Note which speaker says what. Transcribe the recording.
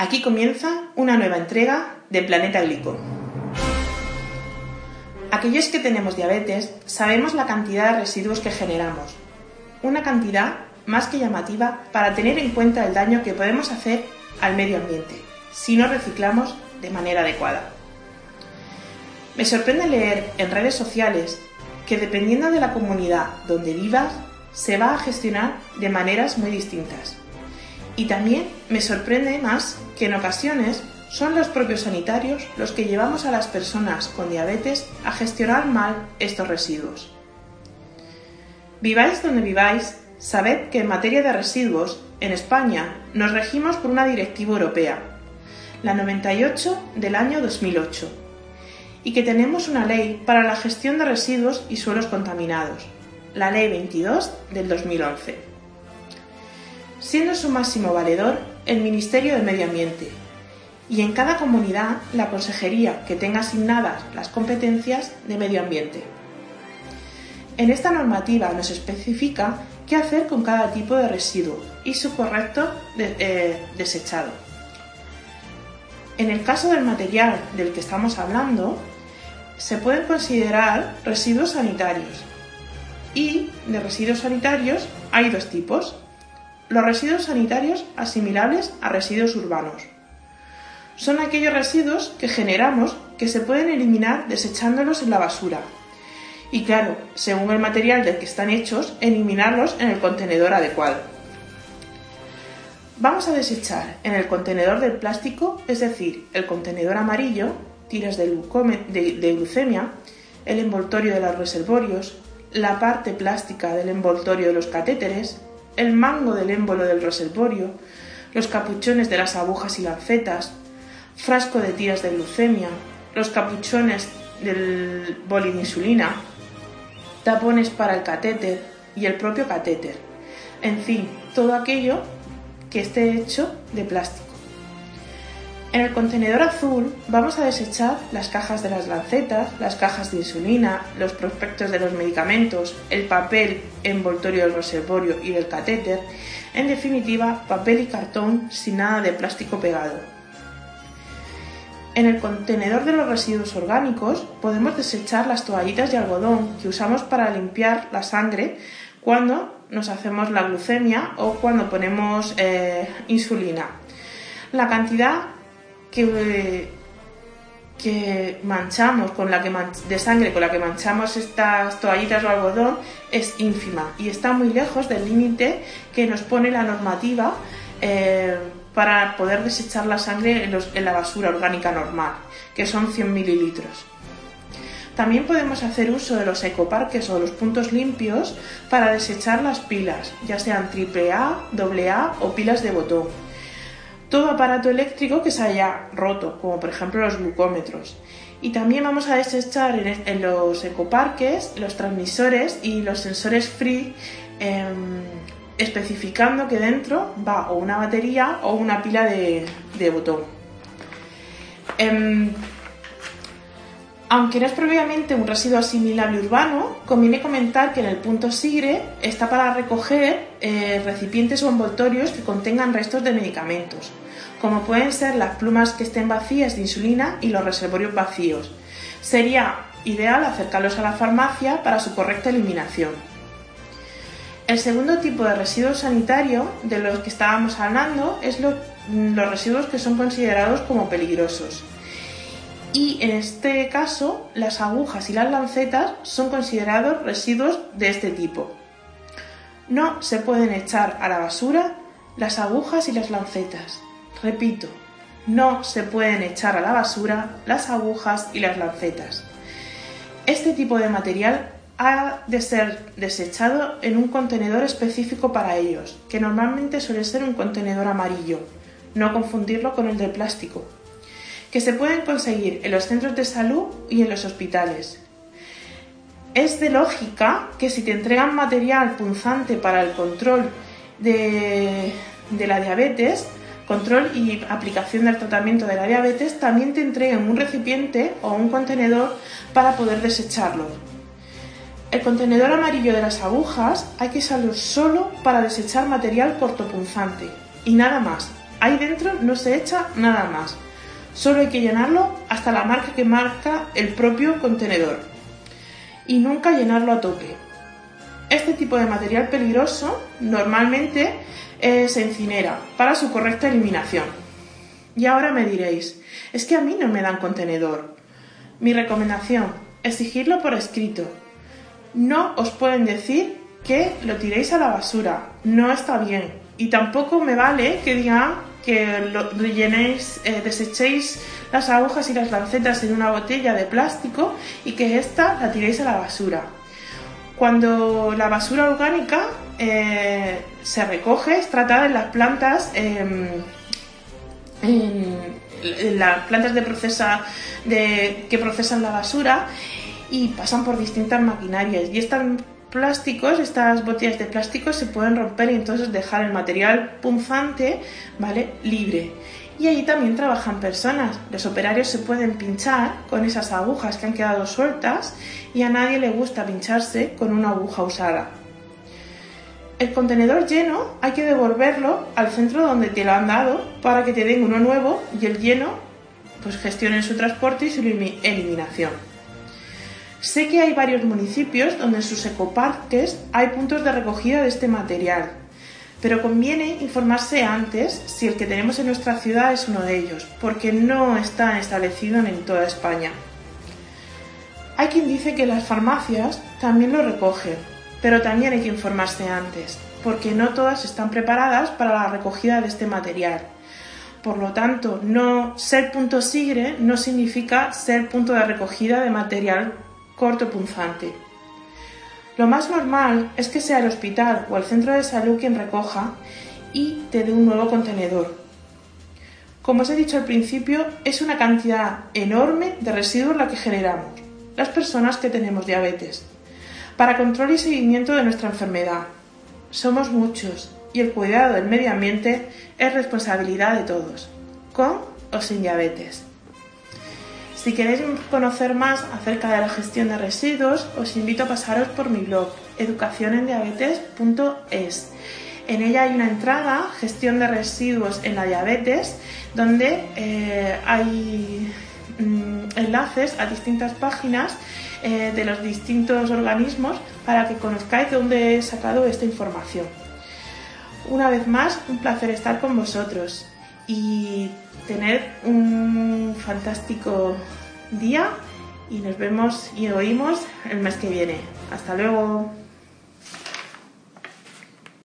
Speaker 1: Aquí comienza una nueva entrega de Planeta Glico. Aquellos que tenemos diabetes sabemos la cantidad de residuos que generamos. Una cantidad más que llamativa para tener en cuenta el daño que podemos hacer al medio ambiente si no reciclamos de manera adecuada. Me sorprende leer en redes sociales que dependiendo de la comunidad donde vivas, se va a gestionar de maneras muy distintas. Y también me sorprende más que en ocasiones son los propios sanitarios los que llevamos a las personas con diabetes a gestionar mal estos residuos. Viváis donde viváis, sabed que en materia de residuos, en España nos regimos por una directiva europea, la 98 del año 2008 y que tenemos una ley para la gestión de residuos y suelos contaminados, la Ley 22 del 2011. Siendo su máximo valedor el Ministerio de Medio Ambiente y en cada comunidad la consejería que tenga asignadas las competencias de medio ambiente. En esta normativa nos especifica qué hacer con cada tipo de residuo y su correcto eh, desechado. En el caso del material del que estamos hablando, se pueden considerar residuos sanitarios. Y de residuos sanitarios hay dos tipos. Los residuos sanitarios asimilables a residuos urbanos. Son aquellos residuos que generamos que se pueden eliminar desechándolos en la basura. Y claro, según el material del que están hechos, eliminarlos en el contenedor adecuado. Vamos a desechar en el contenedor del plástico, es decir, el contenedor amarillo, tiras de, glucemia, el envoltorio de los reservorios, la parte plástica del envoltorio de los catéteres, el mango del émbolo del reservorio, los capuchones de las agujas y lancetas, frasco de tiras de glucemia, los capuchones del boli de insulina, tapones para el catéter y el propio catéter. En fin, todo aquello que esté hecho de plástico. En el contenedor azul vamos a desechar las cajas de las lancetas, las cajas de insulina, los prospectos de los medicamentos, el papel envoltorio del reservorio y del catéter, en definitiva, papel y cartón sin nada de plástico pegado. En el contenedor de los residuos orgánicos podemos desechar las toallitas de algodón que usamos para limpiar la sangre cuando nos hacemos la glucemia o cuando ponemos eh, insulina. La cantidad que, manchamos, con la que de sangre con la que manchamos estas toallitas o algodón es ínfima y está muy lejos del límite que nos pone la normativa eh, para poder desechar la sangre en, la basura orgánica normal, que son 100 mililitros. También podemos hacer uso de los ecoparques o los puntos limpios para desechar las pilas, ya sean AAA, AA o pilas de botón todo aparato eléctrico que se haya roto, como por ejemplo los glucómetros. Y también vamos a desechar en, los ecoparques los transmisores y los sensores free, em, especificando que dentro va o una batería o una pila de, botón. Em, aunque no es previamente un residuo asimilable urbano, conviene comentar que en el punto SIGRE está para recoger eh, recipientes o envoltorios que contengan restos de medicamentos, como pueden ser las plumas que estén vacías de insulina y los reservorios vacíos. Sería ideal acercarlos a la farmacia para su correcta eliminación. El segundo tipo de residuo sanitario de los que estábamos hablando es los residuos que son considerados como peligrosos y en este caso las agujas y las lancetas son considerados residuos de este tipo. No se pueden echar a la basura las agujas y las lancetas. Repito, no se pueden echar a la basura las agujas y las lancetas. Este tipo de material ha de ser desechado en un contenedor específico para ellos, que normalmente suele ser un contenedor amarillo, no confundirlo con el de plástico, que se pueden conseguir en los centros de salud y en los hospitales. Es de lógica que si te entregan material punzante para el control de, la diabetes, control y aplicación del tratamiento de la diabetes, también te entreguen un recipiente o un contenedor para poder desecharlo. El contenedor amarillo de las agujas hay que usarlo solo para desechar material cortopunzante y nada más, Ahí dentro no se echa nada más. Solo hay que llenarlo hasta la marca que marca el propio contenedor. Y nunca llenarlo a tope. Este tipo de material peligroso normalmente eh, se incinera para su correcta eliminación. Y ahora me diréis, es que a mí no me dan contenedor. Mi recomendación, exigirlo por escrito. No os pueden decir que lo tiréis a la basura, no está bien. Y tampoco me vale que digan que lo rellenéis, eh, desechéis las agujas y las lancetas en una botella de plástico y que esta la tiréis a la basura. Cuando la basura orgánica eh, se recoge, es tratada en las plantas, em, las plantas de procesa, que procesan la basura y pasan por distintas maquinarias. Y estas plásticos, estas botellas de plástico se pueden romper y entonces dejar el material punzante, ¿vale? Libre. Y allí también trabajan personas. Los operarios se pueden pinchar con esas agujas que han quedado sueltas y a nadie le gusta pincharse con una aguja usada. El contenedor lleno hay que devolverlo al centro donde te lo han dado para que te den uno nuevo y el lleno pues gestionen su transporte y su eliminación. Sé que hay varios municipios donde en sus ecoparques hay puntos de recogida de este material, pero conviene informarse antes si el que tenemos en nuestra ciudad es uno de ellos, porque no está establecido en toda España. Hay quien dice que las farmacias también lo recogen, pero también hay que informarse antes, porque no todas están preparadas para la recogida de este material. Por lo tanto, no ser punto sigre no significa ser punto de recogida de material corto punzante. Lo más normal es que sea el hospital o el centro de salud quien recoja y te dé un nuevo contenedor. Como os he dicho al principio, es una cantidad enorme de residuos la que generamos, las personas que tenemos diabetes, para control y seguimiento de nuestra enfermedad. Somos muchos y el cuidado del medio ambiente es responsabilidad de todos, con o sin diabetes. Si queréis conocer más acerca de la gestión de residuos, os invito a pasaros por mi blog educacionendiabetes.es. En ella hay una entrada, gestión de residuos en la diabetes, donde eh, hay mm, enlaces a distintas páginas eh, de los distintos organismos para que conozcáis de dónde he sacado esta información. Una vez más, un placer estar con vosotros y tener un fantástico día y nos vemos y oímos el mes que viene. Hasta luego.